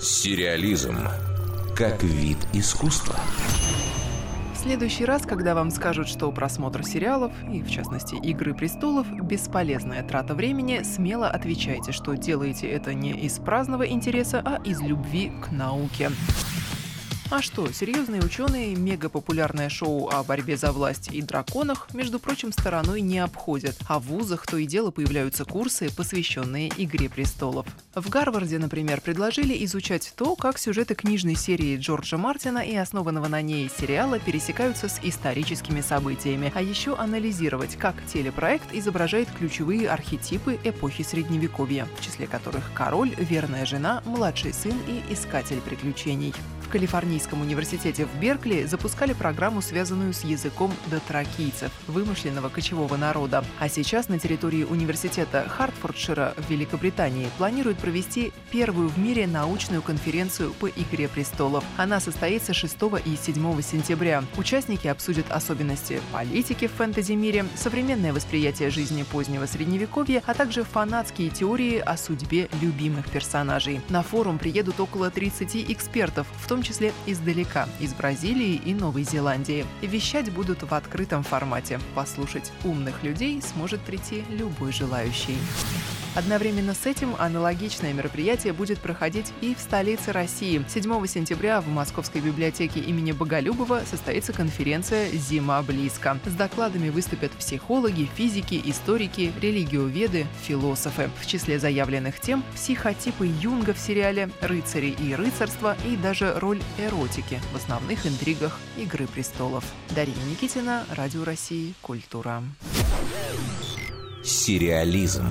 Сериализм как вид искусства. В следующий раз, когда вам скажут, что просмотр сериалов, и в частности «Игры престолов», бесполезная трата времени, смело отвечайте, что делаете это не из праздного интереса, а из любви к науке. А что, серьезные ученые мегапопулярное шоу о борьбе за власть и драконах, между прочим, стороной не обходят, а в вузах то и дело появляются курсы, посвященные «Игре престолов». В Гарварде, например, предложили изучать то, как сюжеты книжной серии Джорджа Мартина и основанного на ней сериала пересекаются с историческими событиями, а еще анализировать, как телепроект изображает ключевые архетипы эпохи Средневековья, в числе которых король, верная жена, младший сын и искатель приключений. Калифорнийском университете в Беркли запускали программу, связанную с языком дотракийцев, вымышленного кочевого народа. А сейчас на территории университета Хартфордшира в Великобритании планируют провести первую в мире научную конференцию по «Игре престолов». Она состоится 6 и 7 сентября. Участники обсудят особенности политики в фэнтези-мире, современное восприятие жизни позднего Средневековья, а также фанатские теории о судьбе любимых персонажей. На форум приедут около 30 экспертов, в том том числе издалека, из Бразилии и Новой Зеландии. Вещать будут в открытом формате. Послушать умных людей сможет прийти любой желающий. Одновременно с этим аналогичное мероприятие будет проходить и в столице России. 7 сентября в Московской библиотеке имени Боголюбова состоится конференция «Зима близко». С докладами выступят психологи, физики, историки, религиоведы, философы. В числе заявленных тем – психотипы Юнга в сериале «Рыцари и рыцарство» и даже роль эротики в основных интригах «Игры престолов». Дарья Никитина, Радио России, Культура. Сериализм.